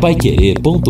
paiquerê.com.br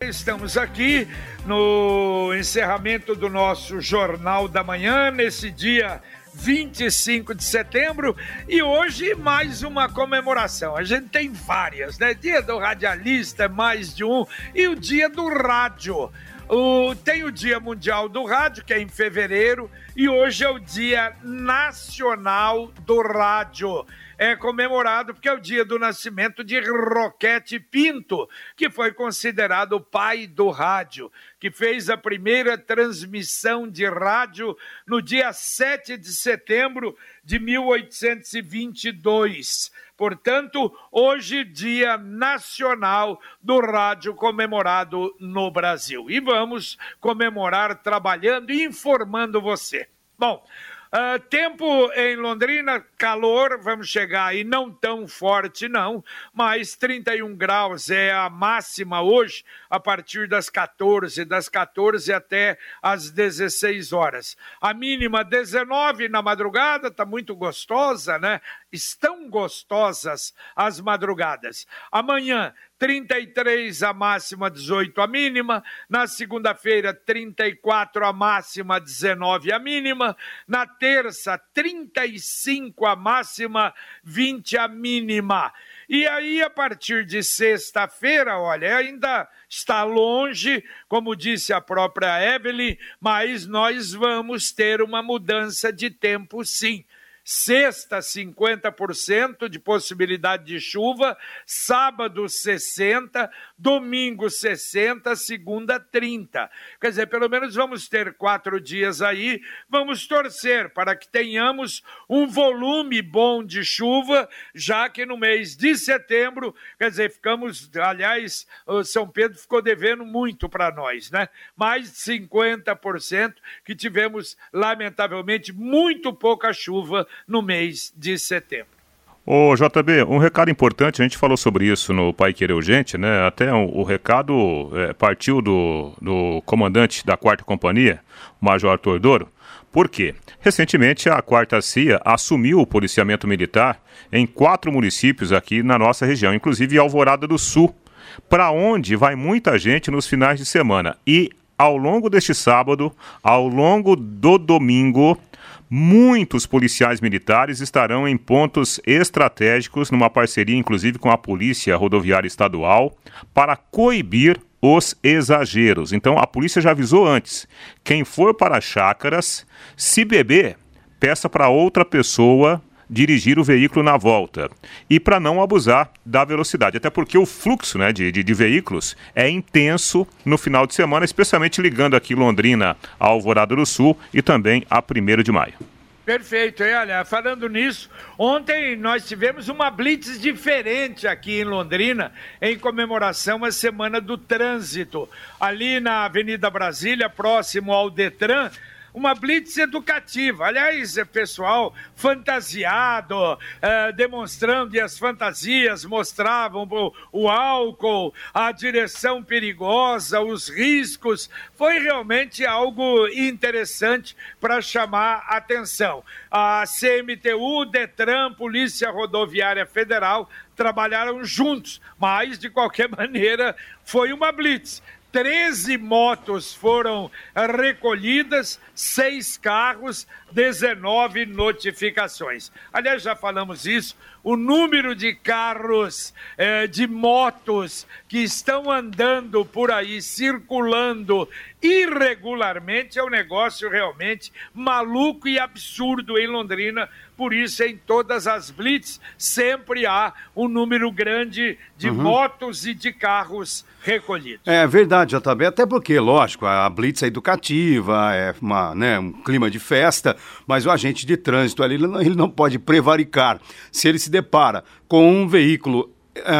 Estamos aqui no encerramento do nosso Jornal da Manhã, nesse dia 25 de setembro, e hoje mais uma comemoração. A gente tem várias, né? Dia do radialista, mais de um, e o dia do rádio. O, tem o Dia Mundial do Rádio, que é em fevereiro, e hoje é o Dia Nacional do Rádio é comemorado porque é o dia do nascimento de Roquete Pinto, que foi considerado o pai do rádio, que fez a primeira transmissão de rádio no dia 7 de setembro de 1822. Portanto, hoje, Dia Nacional do Rádio comemorado no Brasil. E vamos comemorar trabalhando e informando você. Bom, Uh, tempo em Londrina, calor, vamos chegar aí, não tão forte não, mas 31 graus é a máxima hoje, a partir das 14, das 14 até as 16 horas. A mínima 19 na madrugada, tá muito gostosa, né? Estão gostosas as madrugadas. Amanhã 33 a máxima, 18 a mínima. Na segunda-feira, 34 a máxima, 19 a mínima. Na terça, 35 a máxima, 20 a mínima. E aí, a partir de sexta-feira, olha, ainda está longe, como disse a própria Evelyn, mas nós vamos ter uma mudança de tempo sim. Sexta, 50% de possibilidade de chuva, sábado, 60%, domingo, 60%, segunda, 30%. Quer dizer, pelo menos vamos ter quatro dias aí, vamos torcer para que tenhamos um volume bom de chuva, já que no mês de setembro, quer dizer, ficamos, aliás, São Pedro ficou devendo muito para nós, né? Mais de 50% que tivemos, lamentavelmente, muito pouca chuva no mês de setembro. Ô JB, um recado importante, a gente falou sobre isso no Pai Querer Urgente, né? Até o, o recado é, partiu do, do comandante da quarta companhia, Major Arthur Doro. Por quê? Recentemente a quarta CIA assumiu o policiamento militar em quatro municípios aqui na nossa região, inclusive Alvorada do Sul, para onde vai muita gente nos finais de semana. E ao longo deste sábado, ao longo do domingo, Muitos policiais militares estarão em pontos estratégicos, numa parceria inclusive com a Polícia Rodoviária Estadual, para coibir os exageros. Então a polícia já avisou antes: quem for para chácaras, se beber, peça para outra pessoa dirigir o veículo na volta e para não abusar da velocidade, até porque o fluxo né, de, de, de, veículos é intenso no final de semana, especialmente ligando aqui Londrina a Alvorada do Sul e também a 1 de maio. Perfeito, e olha, falando nisso, ontem nós tivemos uma blitz diferente aqui em Londrina, em comemoração à Semana do Trânsito. Ali na Avenida Brasília, próximo ao Detran, uma blitz educativa. Aliás, é pessoal fantasiado, é, demonstrando, e as fantasias mostravam o, o álcool, a direção perigosa, os riscos. Foi realmente algo interessante para chamar atenção. A CMTU, Detran, Polícia Rodoviária Federal trabalharam juntos, mas de qualquer maneira foi uma blitz. 13 motos foram recolhidas, seis carros, 19 notificações. Aliás, já falamos isso, o número de carros, eh, de motos que estão andando por aí, circulando irregularmente, é um negócio realmente maluco e absurdo em Londrina. Por isso, em todas as blitz, sempre há um número grande de uhum. motos e de carros recolhidos. É verdade, JB, até porque, lógico, a blitz é educativa, é uma, né, um clima de festa, mas o agente de trânsito ali, ele não, ele não pode prevaricar. Se ele se depara com um veículo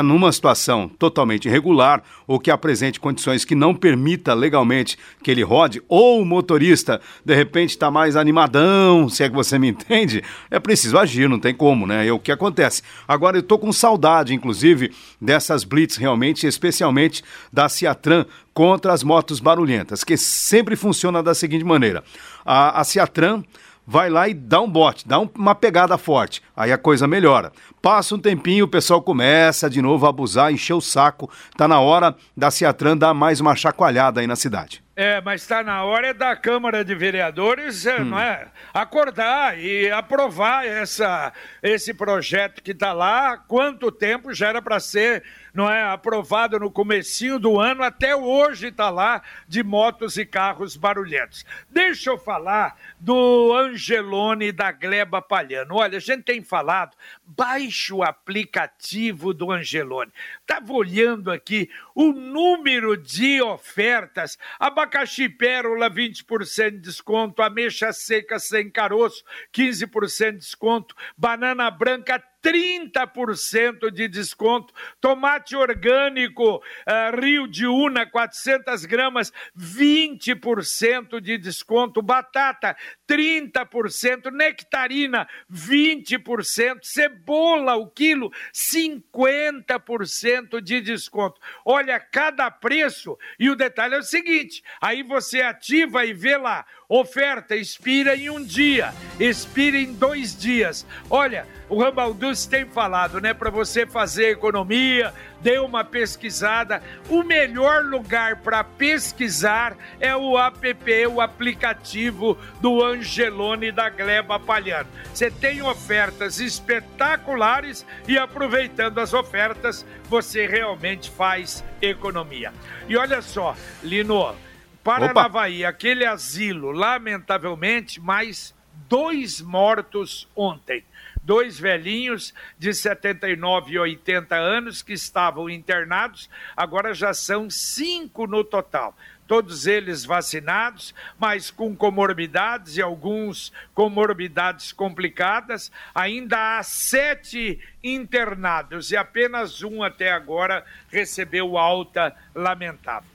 numa situação totalmente irregular ou que apresente condições que não permita legalmente que ele rode, ou o motorista de repente está mais animadão, se é que você me entende, é preciso agir, não tem como, né? É o que acontece. Agora eu estou com saudade, inclusive, dessas blitz realmente, especialmente da Ciatran contra as motos barulhentas, que sempre funciona da seguinte maneira: a, a Ciatran vai lá e dá um bote, dá uma pegada forte. Aí a coisa melhora. Passa um tempinho, o pessoal começa de novo a abusar, encher o saco. Tá na hora da Ciatran dar mais uma chacoalhada aí na cidade. É, mas está na hora da Câmara de Vereadores hum. não é, acordar e aprovar essa, esse projeto que está lá. Quanto tempo já era para ser não é, aprovado no comecinho do ano, até hoje está lá, de motos e carros barulhentos. Deixa eu falar do Angelone da Gleba Palhano. Olha, a gente tem falado, baixe o aplicativo do Angelone. Estava olhando aqui o número de ofertas. Abacaxi pérola, 20% de desconto. Ameixa seca sem caroço, 15% de desconto. Banana branca, 30% de desconto. Tomate orgânico uh, Rio de Una, 400 gramas, 20% de desconto. Batata, 30%. Nectarina, 20%. Cebola, o quilo, 50% de desconto. Olha, cada preço. E o detalhe é o seguinte: aí você ativa e vê lá. Oferta expira em um dia, expira em dois dias. Olha, o Rambaldus tem falado, né, para você fazer economia, dê uma pesquisada. O melhor lugar para pesquisar é o app, o aplicativo do Angelone da Gleba Palhano. Você tem ofertas espetaculares e aproveitando as ofertas, você realmente faz economia. E olha só, Lino, Paranavaí, aquele asilo, lamentavelmente, mais dois mortos ontem. Dois velhinhos de 79 e 80 anos que estavam internados, agora já são cinco no total. Todos eles vacinados, mas com comorbidades e alguns comorbidades complicadas. Ainda há sete internados e apenas um até agora recebeu alta lamentável.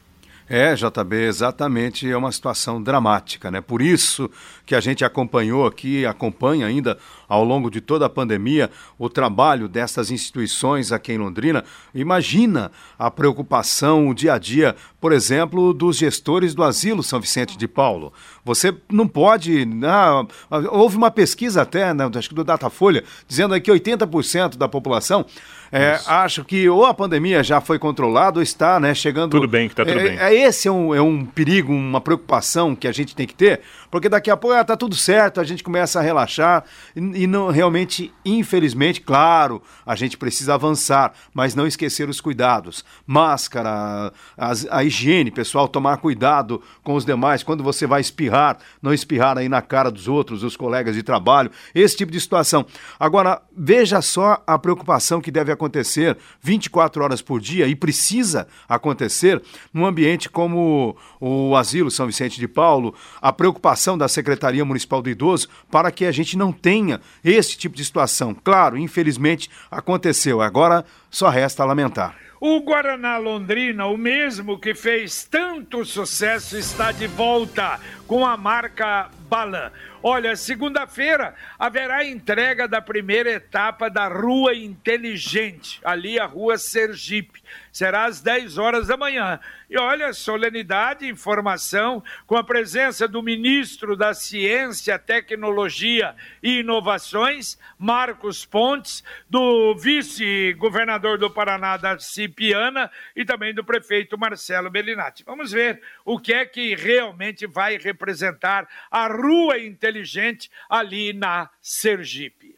É, JB, exatamente, é uma situação dramática, né? Por isso que a gente acompanhou aqui, acompanha ainda ao longo de toda a pandemia o trabalho dessas instituições aqui em Londrina. Imagina a preocupação, o dia a dia, por exemplo, dos gestores do Asilo São Vicente de Paulo. Você não pode. Ah, houve uma pesquisa até, né, acho que do Datafolha, dizendo que 80% da população é, acha que ou a pandemia já foi controlada ou está né, chegando. Tudo bem, que está tudo é, bem. É, esse é um, é um perigo, uma preocupação que a gente tem que ter, porque daqui a pouco está ah, tudo certo, a gente começa a relaxar e, e não realmente, infelizmente, claro, a gente precisa avançar, mas não esquecer os cuidados. Máscara, a, a higiene, pessoal, tomar cuidado com os demais. Quando você vai espirrar, não espirrar aí na cara dos outros, dos colegas de trabalho, esse tipo de situação. Agora, veja só a preocupação que deve acontecer 24 horas por dia e precisa acontecer num ambiente como o Asilo São Vicente de Paulo, a preocupação da Secretaria Municipal do Idoso para que a gente não tenha esse tipo de situação. Claro, infelizmente aconteceu. Agora só resta lamentar. O Guaraná Londrina, o mesmo que fez tanto sucesso, está de volta com a marca Balan. Olha, segunda-feira haverá entrega da primeira etapa da Rua Inteligente, ali a Rua Sergipe. Será às 10 horas da manhã. E olha, solenidade, informação, com a presença do ministro da Ciência, Tecnologia e Inovações, Marcos Pontes, do vice-governador do Paraná, da Cipiana, e também do prefeito Marcelo Bellinati. Vamos ver o que é que realmente vai representar a Rua Inteligente ali na Sergipe.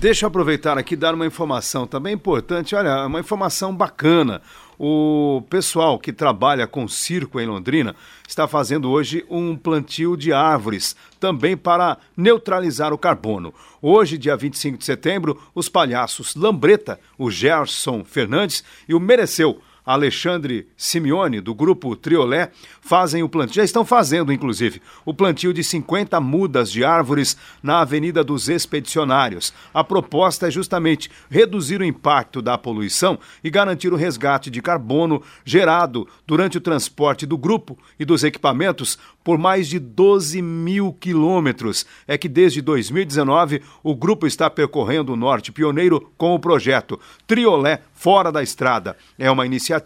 Deixa eu aproveitar aqui dar uma informação também importante. Olha, uma informação bacana. O pessoal que trabalha com circo em Londrina está fazendo hoje um plantio de árvores, também para neutralizar o carbono. Hoje, dia 25 de setembro, os palhaços Lambreta, o Gerson Fernandes e o Mereceu Alexandre Simeone, do grupo Triolé, fazem o plantio, já estão fazendo, inclusive, o plantio de 50 mudas de árvores na Avenida dos Expedicionários. A proposta é justamente reduzir o impacto da poluição e garantir o resgate de carbono gerado durante o transporte do grupo e dos equipamentos por mais de 12 mil quilômetros. É que desde 2019 o grupo está percorrendo o norte pioneiro com o projeto Triolé Fora da Estrada. É uma iniciativa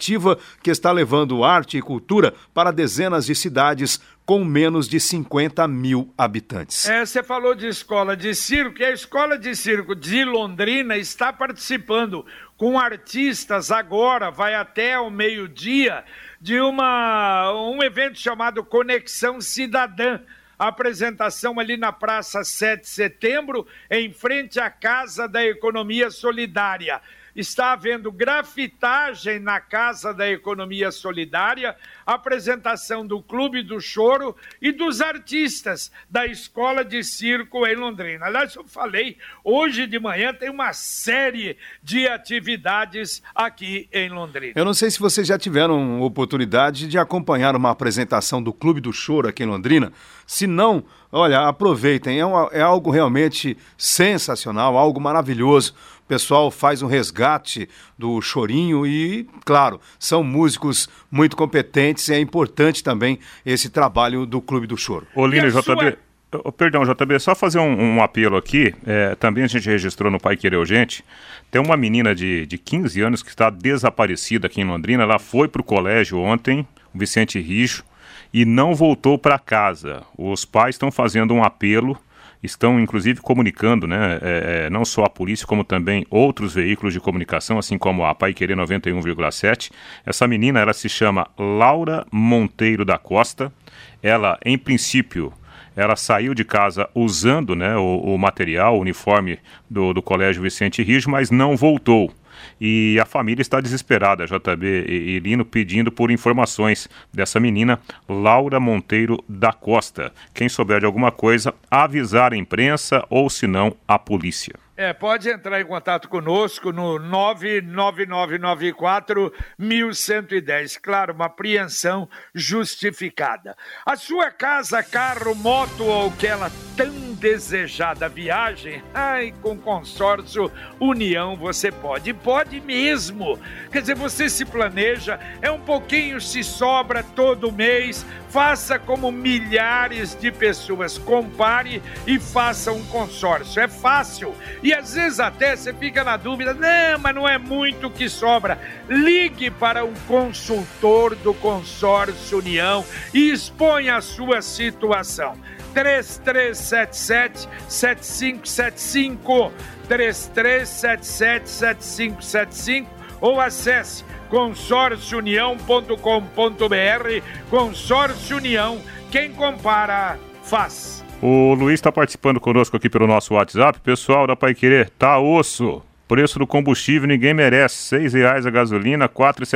que está levando arte e cultura para dezenas de cidades com menos de 50 mil habitantes. É, você falou de escola de circo, e a escola de circo de Londrina está participando com artistas agora, vai até o meio-dia, de uma, um evento chamado Conexão Cidadã apresentação ali na Praça 7 de Setembro, em frente à Casa da Economia Solidária está havendo grafitagem na Casa da Economia Solidária, apresentação do Clube do Choro e dos artistas da Escola de Circo em Londrina. Aliás, eu falei, hoje de manhã tem uma série de atividades aqui em Londrina. Eu não sei se vocês já tiveram oportunidade de acompanhar uma apresentação do Clube do Choro aqui em Londrina. Se não, olha, aproveitem, é, uma, é algo realmente sensacional, algo maravilhoso o pessoal faz um resgate do chorinho e, claro, são músicos muito competentes e é importante também esse trabalho do Clube do Choro. Olino JB. Sua... Oh, perdão, JB, só fazer um, um apelo aqui. É, também a gente registrou no Pai Querer Urgente. Tem uma menina de, de 15 anos que está desaparecida aqui em Londrina. Ela foi para o colégio ontem, o Vicente Rijo, e não voltou para casa. Os pais estão fazendo um apelo estão inclusive comunicando, né, é, é, não só a polícia, como também outros veículos de comunicação, assim como a Pai Querer 91,7. Essa menina, ela se chama Laura Monteiro da Costa. Ela, em princípio, ela saiu de casa usando né, o, o material, o uniforme do, do Colégio Vicente Rijo, mas não voltou. E a família está desesperada, JB e Lino, pedindo por informações dessa menina, Laura Monteiro da Costa. Quem souber de alguma coisa, avisar a imprensa ou, se não, a polícia. É, pode entrar em contato conosco no 99994 1110. Claro, uma apreensão justificada. A sua casa, carro, moto ou aquela tão desejada viagem, ai, com consórcio União você pode. Pode mesmo. Quer dizer, você se planeja, é um pouquinho se sobra todo mês, faça como milhares de pessoas. Compare e faça um consórcio. É fácil. E às vezes até você fica na dúvida, não, mas não é muito que sobra. Ligue para um consultor do consórcio União e exponha a sua situação. 3377 7575 3377 7575 ou acesse consórciounião.com.br Consórcio União, quem compara faz. O Luiz está participando conosco aqui pelo nosso WhatsApp. Pessoal da Pai Querer, tá osso. Preço do combustível ninguém merece. Seis reais a gasolina, quatro e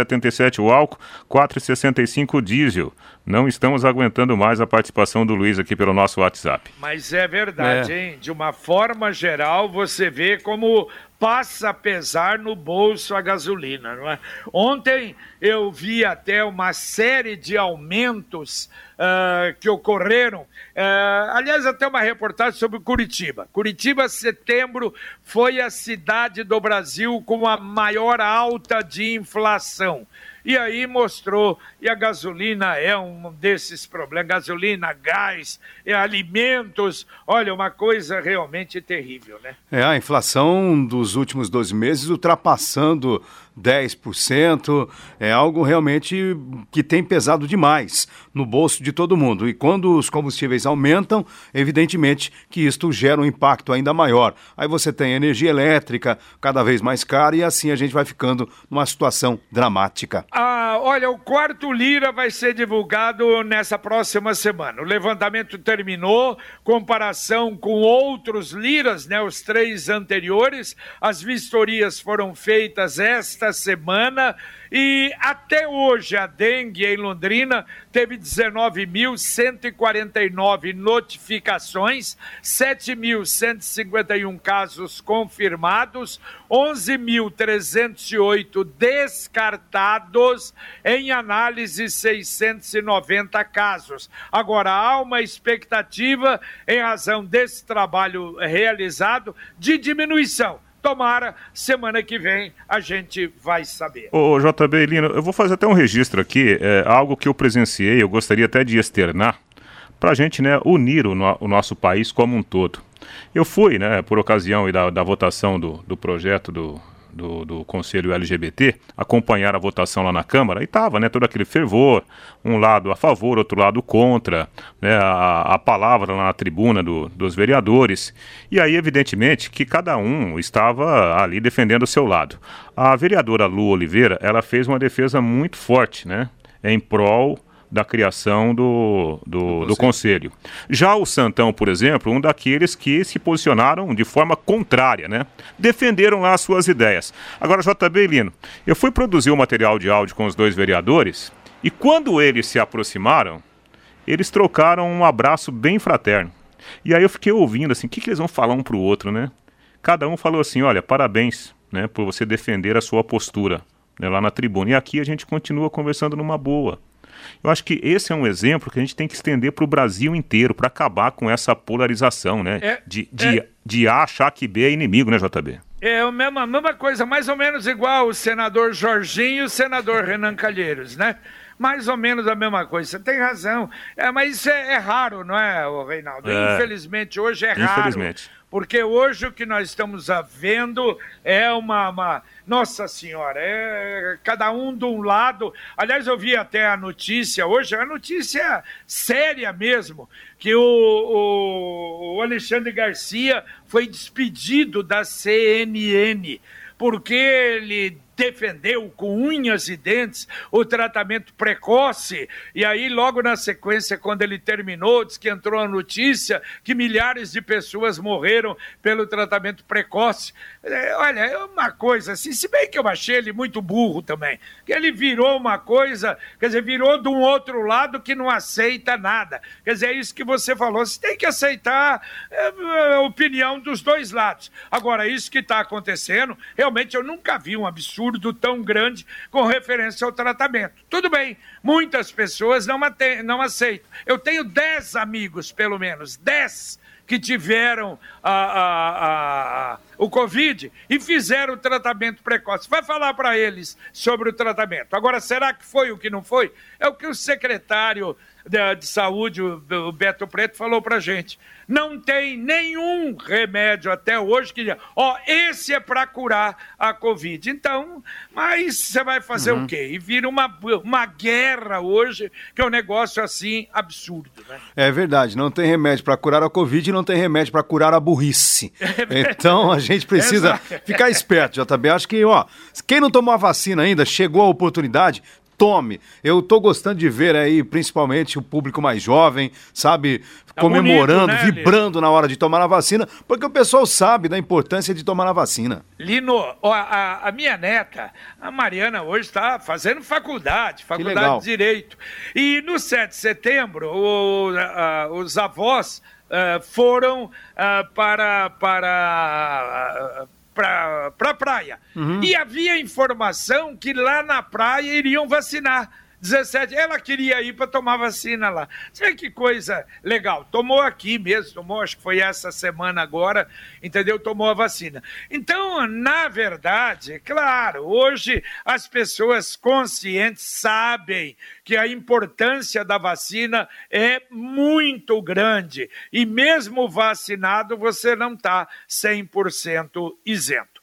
o álcool, quatro e o diesel. Não estamos aguentando mais a participação do Luiz aqui pelo nosso WhatsApp. Mas é verdade, é. hein? De uma forma geral, você vê como passa a pesar no bolso a gasolina, é? Ontem eu vi até uma série de aumentos uh, que ocorreram. Uh, aliás, até uma reportagem sobre Curitiba. Curitiba, setembro, foi a cidade do Brasil com a maior alta de inflação. E aí mostrou, e a gasolina é um desses problemas, gasolina, gás, é alimentos, olha, uma coisa realmente terrível, né? É, a inflação dos últimos 12 meses ultrapassando 10%, é algo realmente que tem pesado demais no bolso de todo mundo. E quando os combustíveis aumentam, evidentemente que isto gera um impacto ainda maior. Aí você tem energia elétrica cada vez mais cara e assim a gente vai ficando numa situação dramática. Ah, olha, o quarto Lira vai ser divulgado nessa próxima semana. O levantamento terminou, comparação com outros Liras, né, os três anteriores. As vistorias foram feitas esta semana e até hoje a dengue em Londrina teve 19.149 notificações, 7.151 casos confirmados, 11.308 descartados, em análise 690 casos. Agora há uma expectativa, em razão desse trabalho realizado, de diminuição Tomara, semana que vem a gente vai saber. Ô, JB Lino, eu vou fazer até um registro aqui, é, algo que eu presenciei, eu gostaria até de externar, para a gente né, unir o, no, o, nosso país como um todo. Eu fui, né, por ocasião da, da votação do, do projeto do, do, do Conselho LGBT acompanharam a votação lá na Câmara e estava, né, todo aquele fervor, um lado a favor, outro lado contra, né, a, a palavra lá na tribuna do, dos vereadores. E aí, evidentemente, que cada um estava ali defendendo o seu lado. A vereadora Lu Oliveira, ela fez uma defesa muito forte, né, em prol da criação do, do, do, conselho. Já o Santão, por exemplo, um daqueles que se posicionaram de forma contrária, né? Defenderam lá as suas ideias. Agora, JB Lino, eu fui produzir o um material de áudio com os dois vereadores e quando eles se aproximaram, eles trocaram um abraço bem fraterno. E aí eu fiquei ouvindo assim, o que, que eles vão falar um para o outro, né? Cada um falou assim, olha, parabéns né, por você defender a sua postura né, lá na tribuna. E aqui a gente continua conversando numa boa. Eu acho que esse é um exemplo que a gente tem que estender para o Brasil inteiro, para acabar com essa polarização, né? É, de, de, é... de A achar que B é inimigo, né, JB? É a mesma, a mesma coisa, mais ou menos igual o senador Jorginho e o senador Renan Calheiros, né? mais ou menos a mesma coisa. Você tem razão. É, mas isso é, é raro, não é, Reinaldo? É. Infelizmente, hoje é raro. Porque hoje o que nós estamos vendo é uma, uma nossa Senhora, é cada um de um lado. Aliás, eu vi até a notícia hoje, a notícia séria mesmo, que o, o, o Alexandre Garcia foi despedido da CNN porque ele defendeu com unhas e dentes o tratamento precoce. E aí, logo na sequência, quando ele terminou, diz que entrou a notícia que milhares de pessoas morreram pelo tratamento precoce. É, olha, é uma coisa assim, se bem que eu achei ele muito burro também, que ele virou uma coisa, quer dizer, virou de um outro lado que não aceita nada. Quer dizer, é isso que você falou, você tem que aceitar é, a opinião dos dois lados. Agora, isso que está acontecendo, realmente eu nunca vi um absurdo absurdo tão grande com referência ao tratamento. Tudo bem, muitas pessoas não, não aceitam. Eu tenho dez amigos, pelo menos, dez que tiveram a, a, o Covid e fizeram o tratamento precoce. Vai falar para eles sobre o tratamento. Agora, será que foi o que não foi? É o que o secretário de, de Saúde, o, Beto Preto, falou para gente não tem nenhum remédio até hoje que ó, esse é para curar a Covid. Então, mas você vai fazer uhum. o quê? E vira uma, uma guerra hoje, que é um negócio assim absurdo. Né? É verdade, não tem remédio para curar a Covid e não tem remédio para curar a burrice. É então a gente precisa ficar esperto, JB. Acho que, ó, quem não tomou a vacina ainda, chegou a oportunidade, tome. Eu tô gostando de ver aí, principalmente o público mais jovem, sabe, tá comemorando, bonito, né, vibrando Lino? na hora de tomar a vacina, porque o pessoal sabe da importância de tomar a vacina. Lino, a, a minha neta, a Mariana, hoje está fazendo faculdade, faculdade de Direito. E no 7 de setembro, o, a, os avós uh, foram uh, para, para para pra praia. Uhum. E havia informação que lá na praia iriam vacinar. 17, ela queria ir para tomar vacina lá. Sabe que coisa legal? Tomou aqui mesmo, tomou, acho que foi essa semana agora, entendeu? Tomou a vacina. Então, na verdade, claro, hoje as pessoas conscientes sabem que a importância da vacina é muito grande e mesmo vacinado você não está 100% isento.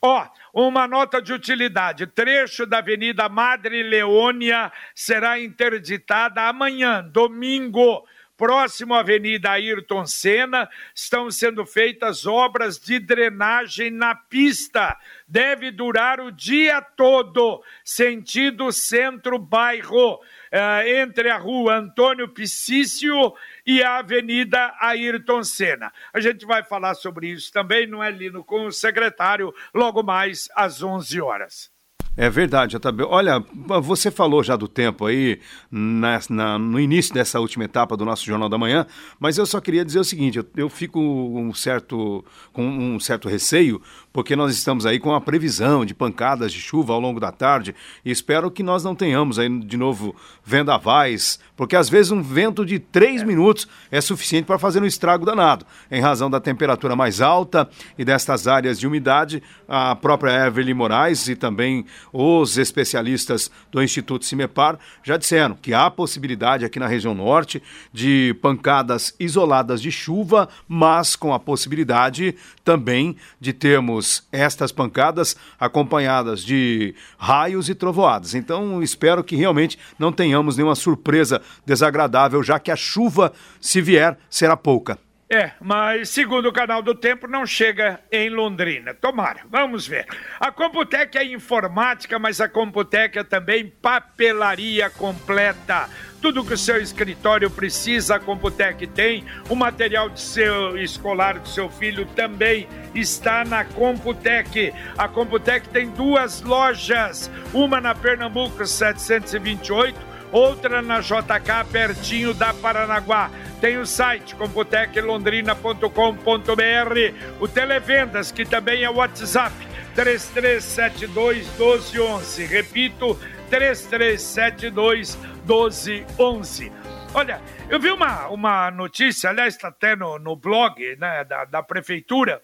Ó, uma nota de utilidade: trecho da Avenida Madre Leônia será interditada amanhã, domingo. Próximo à Avenida Ayrton Senna, estão sendo feitas obras de drenagem na pista. Deve durar o dia todo, sentido centro-bairro. Eh, entre a rua Antônio Piscício e a Avenida Ayrton Senna. A gente vai falar sobre isso também, não é, com o secretário logo mais às 11 horas. É verdade, JB. Olha, você falou já do tempo aí na, na, no início dessa última etapa do nosso Jornal da Manhã, mas eu só queria dizer o seguinte: eu, eu fico um certo, com um certo receio, porque nós estamos aí com a previsão de pancadas de chuva ao longo da tarde e espero que nós não tenhamos aí de novo vendavais, porque às vezes um vento de três minutos é suficiente para fazer um estrago danado. Em razão da temperatura mais alta e destas áreas de umidade, a própria Evelyn Moraes e também os especialistas do Instituto Cimepar já disseram que há possibilidade aqui na região norte de pancadas isoladas de chuva, mas com a possibilidade também de termos estas pancadas acompanhadas de raios e trovoadas. Então, espero que realmente não tenhamos nenhuma surpresa desagradável, já que a chuva, se vier, será pouca. É, mas segundo o canal do Tempo, não chega em Londrina. Tomara, vamos ver. A Computec é informática, mas a Computec é também papelaria completa. Tudo que o seu escritório precisa, a Computec tem. O material de seu escolar do seu filho também está na Computec. A Computec tem duas lojas, uma na Pernambuco 728, outra na JK pertinho da Paranaguá. Tem o site computeclondrina.com.br, o Televendas, que também é o WhatsApp, 3372 1211. Repito, 3372 1211. Olha, eu vi uma, uma notícia, aliás, está até no, no blog né, da, da prefeitura,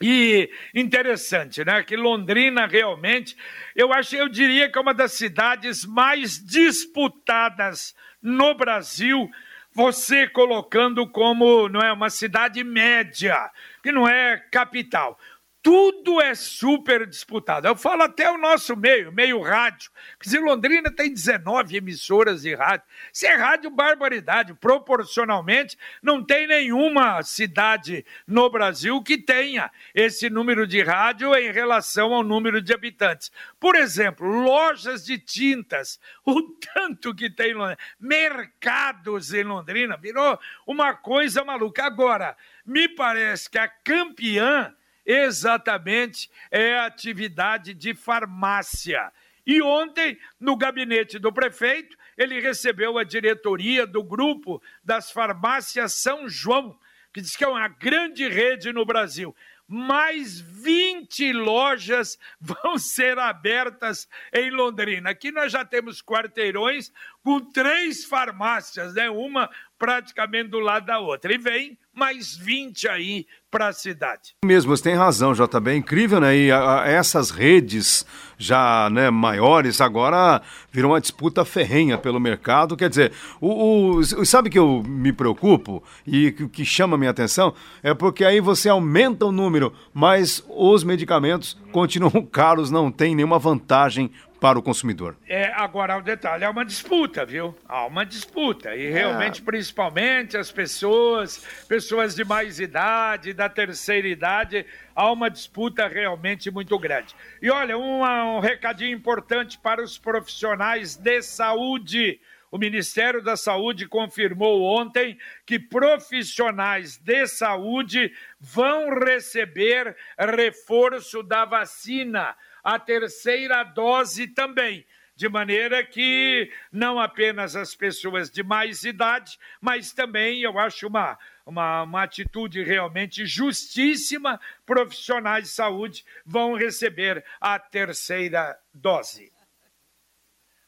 e interessante, né? Que Londrina realmente, eu acho, eu diria que é uma das cidades mais disputadas no Brasil você colocando como não é uma cidade média, que não é capital tudo é super disputado. Eu falo até o nosso meio, meio rádio. Se Londrina tem 19 emissoras de rádio. Se é rádio, barbaridade. Proporcionalmente, não tem nenhuma cidade no Brasil que tenha esse número de rádio em relação ao número de habitantes. Por exemplo, lojas de tintas, o tanto que tem em Londrina, mercados em Londrina, virou uma coisa maluca. Agora, me parece que a campeã exatamente é a atividade de farmácia. E ontem, no gabinete do prefeito, ele recebeu a diretoria do grupo das farmácias São João, que diz que é uma grande rede no Brasil mais 20 lojas vão ser abertas em Londrina. Aqui nós já temos quarteirões com três farmácias, né? Uma praticamente do lado da outra. E vem mais 20 aí para a cidade. Mesmo, você tem razão, JB. É incrível, né? E a, a, essas redes já né, maiores agora viram uma disputa ferrenha pelo mercado. Quer dizer, o, o sabe que eu me preocupo e que, que chama minha atenção? É porque aí você aumenta o número, mas os medicamentos continuam caros, não tem nenhuma vantagem para o consumidor. É, agora o detalhe é uma disputa, viu? Há uma disputa e realmente, é. principalmente as pessoas, pessoas de mais idade, da terceira idade, há uma disputa realmente muito grande. E olha, um, um recadinho importante para os profissionais de saúde. O Ministério da Saúde confirmou ontem que profissionais de saúde vão receber reforço da vacina a terceira dose também. De maneira que não apenas as pessoas de mais idade, mas também eu acho uma, uma, uma atitude realmente justíssima, profissionais de saúde vão receber a terceira dose.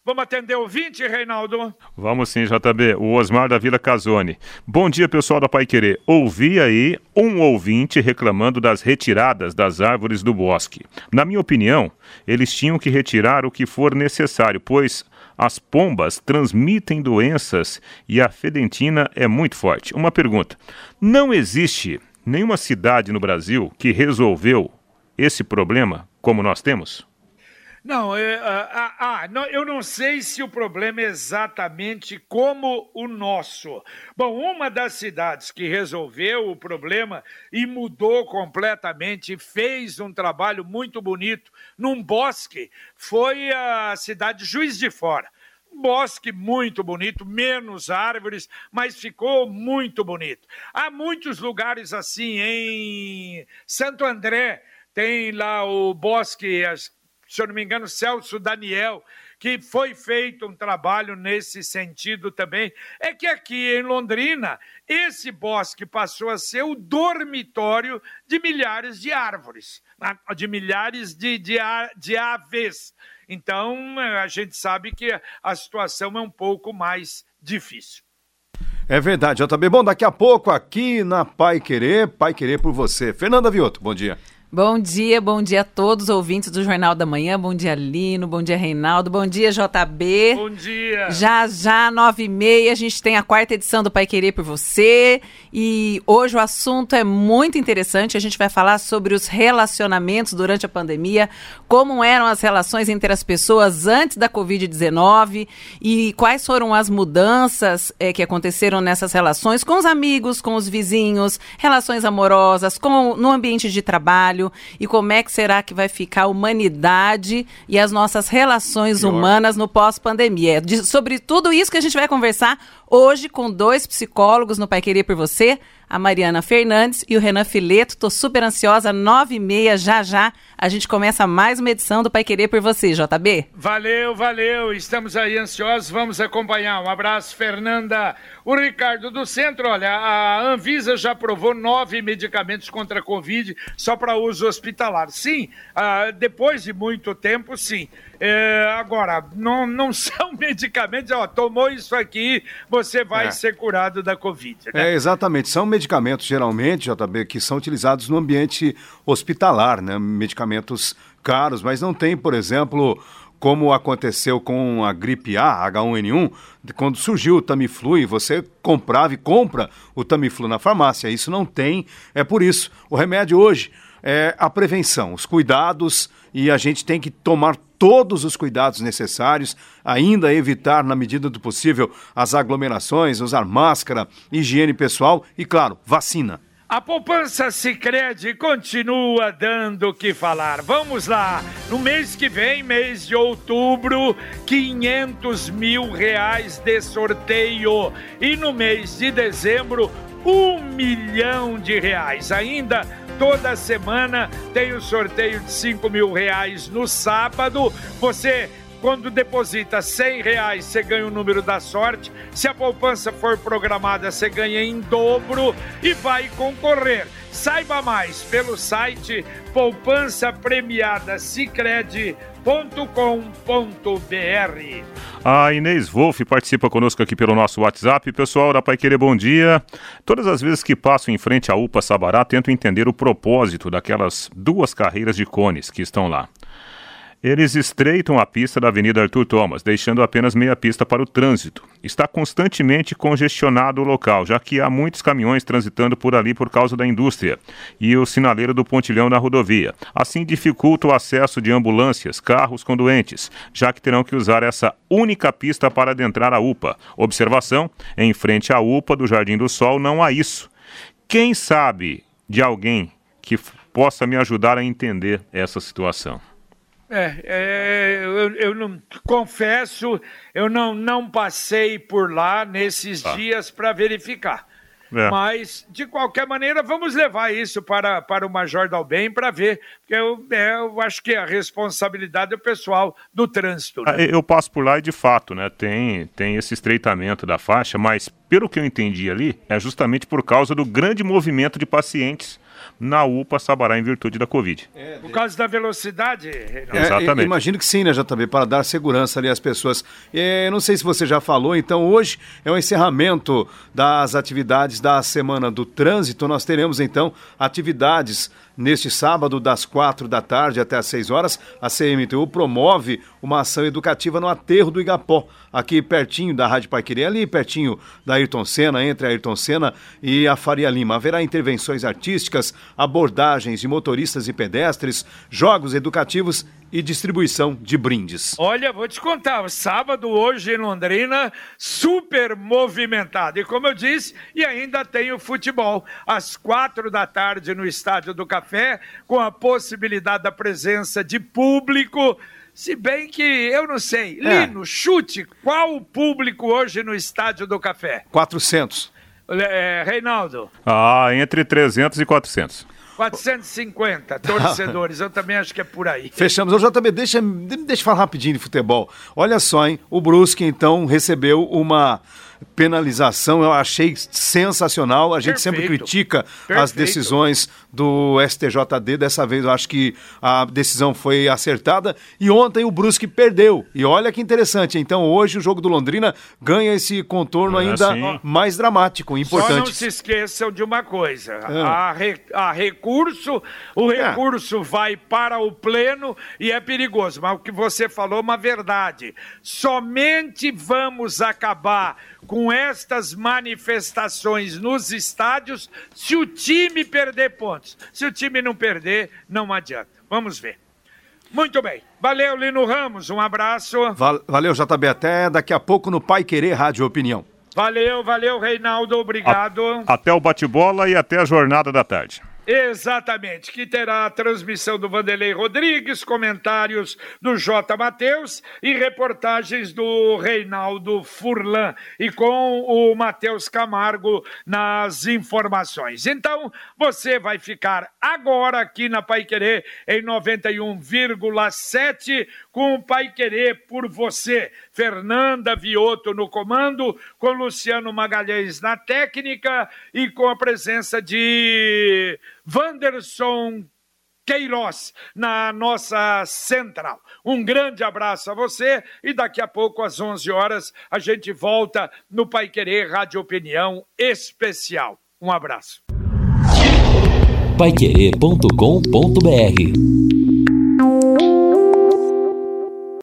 Vamos atender o 20, Reinaldo? Vamos sim, JB. O Osmar da Vila Casone. Bom dia, pessoal da Pai Querer. Ouvi aí um ouvinte reclamando das retiradas das árvores do bosque. Na minha opinião, eles tinham que retirar o que for necessário, pois as pombas transmitem doenças e a fedentina é muito forte. Uma pergunta: não existe nenhuma cidade no Brasil que resolveu esse problema como nós temos? Não, é, ah, ah, não, eu não sei se o problema é exatamente como o nosso. Bom, uma das cidades que resolveu o problema e mudou completamente, fez um trabalho muito bonito num bosque, foi a cidade de Juiz de Fora bosque muito bonito, menos árvores, mas ficou muito bonito. Há muitos lugares assim, em Santo André, tem lá o bosque, se eu não me engano, Celso Daniel, que foi feito um trabalho nesse sentido também. É que aqui em Londrina, esse bosque passou a ser o dormitório de milhares de árvores, de milhares de, de, de aves. Então, a gente sabe que a situação é um pouco mais difícil. É verdade, JB. Bom, daqui a pouco aqui na Pai Querer, Pai Querer por você. Fernanda Vioto, bom dia. Bom dia, bom dia a todos os ouvintes do Jornal da Manhã. Bom dia, Lino. Bom dia, Reinaldo. Bom dia, JB. Bom dia. Já, já, nove e meia, a gente tem a quarta edição do Pai Querer por Você. E hoje o assunto é muito interessante. A gente vai falar sobre os relacionamentos durante a pandemia, como eram as relações entre as pessoas antes da Covid-19 e quais foram as mudanças é, que aconteceram nessas relações com os amigos, com os vizinhos, relações amorosas, com, no ambiente de trabalho trabalho e como é que será que vai ficar a humanidade e as nossas relações Pior. humanas no pós-pandemia. Sobre tudo isso que a gente vai conversar hoje com dois psicólogos no Pai Querer por Você, a Mariana Fernandes e o Renan Fileto. Tô super ansiosa, nove e meia, já já. A gente começa mais uma edição do Pai Querer por Você, JB. Valeu, valeu. Estamos aí ansiosos, vamos acompanhar. Um abraço, Fernanda. O Ricardo do Centro, olha, a Anvisa já aprovou nove medicamentos contra a Covid só para uso hospitalar. Sim, ah, depois de muito tempo, sim. É, agora, não, não são medicamentos, ó, tomou isso aqui, vai é. ser curado da Covid. Né? É, exatamente. São medicamentos, geralmente, JB, que são utilizados no ambiente hospitalar, né? Medicamentos caros, mas não tem, por exemplo, como aconteceu com a gripe A, H1N1, quando surgiu o Tamiflu e você comprava e compra o Tamiflu na farmácia. Isso não tem, é por isso. O remédio hoje é a prevenção, os cuidados e a gente tem que tomar todos os cuidados necessários, ainda evitar, na medida do possível, as aglomerações, usar máscara, higiene pessoal e, claro, vacina. A poupança Sicredi continua dando o que falar. Vamos lá, no mês que vem, mês de outubro, 500 mil reais de sorteio e no mês de dezembro, um milhão de reais. Ainda toda semana tem o sorteio de 5 mil reais no sábado. Você quando deposita 100 reais, você ganha o número da sorte. Se a poupança for programada, você ganha em dobro e vai concorrer. Saiba mais pelo site poupança premiada A Inês Wolff participa conosco aqui pelo nosso WhatsApp. Pessoal da Pai Querer, bom dia. Todas as vezes que passo em frente à UPA Sabará, tento entender o propósito daquelas duas carreiras de cones que estão lá. Eles estreitam a pista da Avenida Arthur Thomas, deixando apenas meia pista para o trânsito. Está constantemente congestionado o local, já que há muitos caminhões transitando por ali por causa da indústria e o sinaleiro do pontilhão na rodovia. Assim dificulta o acesso de ambulâncias, carros com doentes, já que terão que usar essa única pista para adentrar a UPA. Observação: em frente à UPA do Jardim do Sol não há isso. Quem sabe de alguém que possa me ajudar a entender essa situação? É, é eu, eu, não confesso, eu não, não passei por lá nesses ah. dias para verificar. É. Mas, de qualquer maneira, vamos levar isso para, para o Major Dalben para ver, porque eu, é, eu acho que a responsabilidade é o pessoal do trânsito. Né? Ah, eu passo por lá e, de fato, né, tem, tem esse estreitamento da faixa, mas, pelo que eu entendi ali, é justamente por causa do grande movimento de pacientes na UPA Sabará em virtude da Covid. É, Por causa da velocidade? É, Exatamente. Imagino que sim, né, JB, para dar segurança ali às pessoas. É, não sei se você já falou, então hoje é o encerramento das atividades da Semana do Trânsito. Nós teremos então atividades Neste sábado, das quatro da tarde até às seis horas, a CMTU promove uma ação educativa no aterro do Igapó, aqui pertinho da Rádio Paiquerê, ali pertinho da Ayrton Senna, entre a Ayrton Senna e a Faria Lima. Haverá intervenções artísticas, abordagens de motoristas e pedestres, jogos educativos e distribuição de brindes. Olha, vou te contar, sábado hoje em Londrina, super movimentado. E como eu disse, e ainda tem o futebol, às quatro da tarde no Estádio do Café, com a possibilidade da presença de público. Se bem que eu não sei. É. Lino, chute, qual o público hoje no Estádio do Café? 400. É, Reinaldo? Ah, entre 300 e 400. 450 torcedores, eu também acho que é por aí. Fechamos. Já também deixa, deixa eu falar rapidinho de futebol. Olha só, hein? O Brusque então recebeu uma penalização eu achei sensacional. A gente Perfeito. sempre critica Perfeito. as decisões do STJD. Dessa vez eu acho que a decisão foi acertada. E ontem o Brusque perdeu. E olha que interessante. Então hoje o jogo do Londrina ganha esse contorno é ainda assim. mais dramático, importante. Só não se esqueçam de uma coisa: é. a, re, a recurso, o é. recurso é. vai para o pleno e é perigoso. Mas o que você falou é uma verdade. Somente vamos acabar com estas manifestações nos estádios se o time perder pontos. Se o time não perder, não adianta. Vamos ver. Muito bem. Valeu, Lino Ramos. Um abraço. valeu, JB. Até daqui a pouco no Pai Querer Rádio Opinião. Valeu, valeu, Reinaldo. Obrigado. A, até o bate-bola e até a jornada da tarde. Exatamente, que terá a transmissão do Vanderlei Rodrigues, comentários do J. Matheus e reportagens do Reinaldo Furlan e com o Matheus Camargo nas informações. Então, você vai ficar agora aqui na Pai Querer em 91,7 com o Pai Querer por você. Fernanda Vioto no comando, com Luciano Magalhães na técnica e com a presença de Wanderson Queiroz na nossa central. Um grande abraço a você e daqui a pouco, às 11 horas, a gente volta no Pai Querer Rádio Opinião Especial. Um abraço. Paiquerê.com.br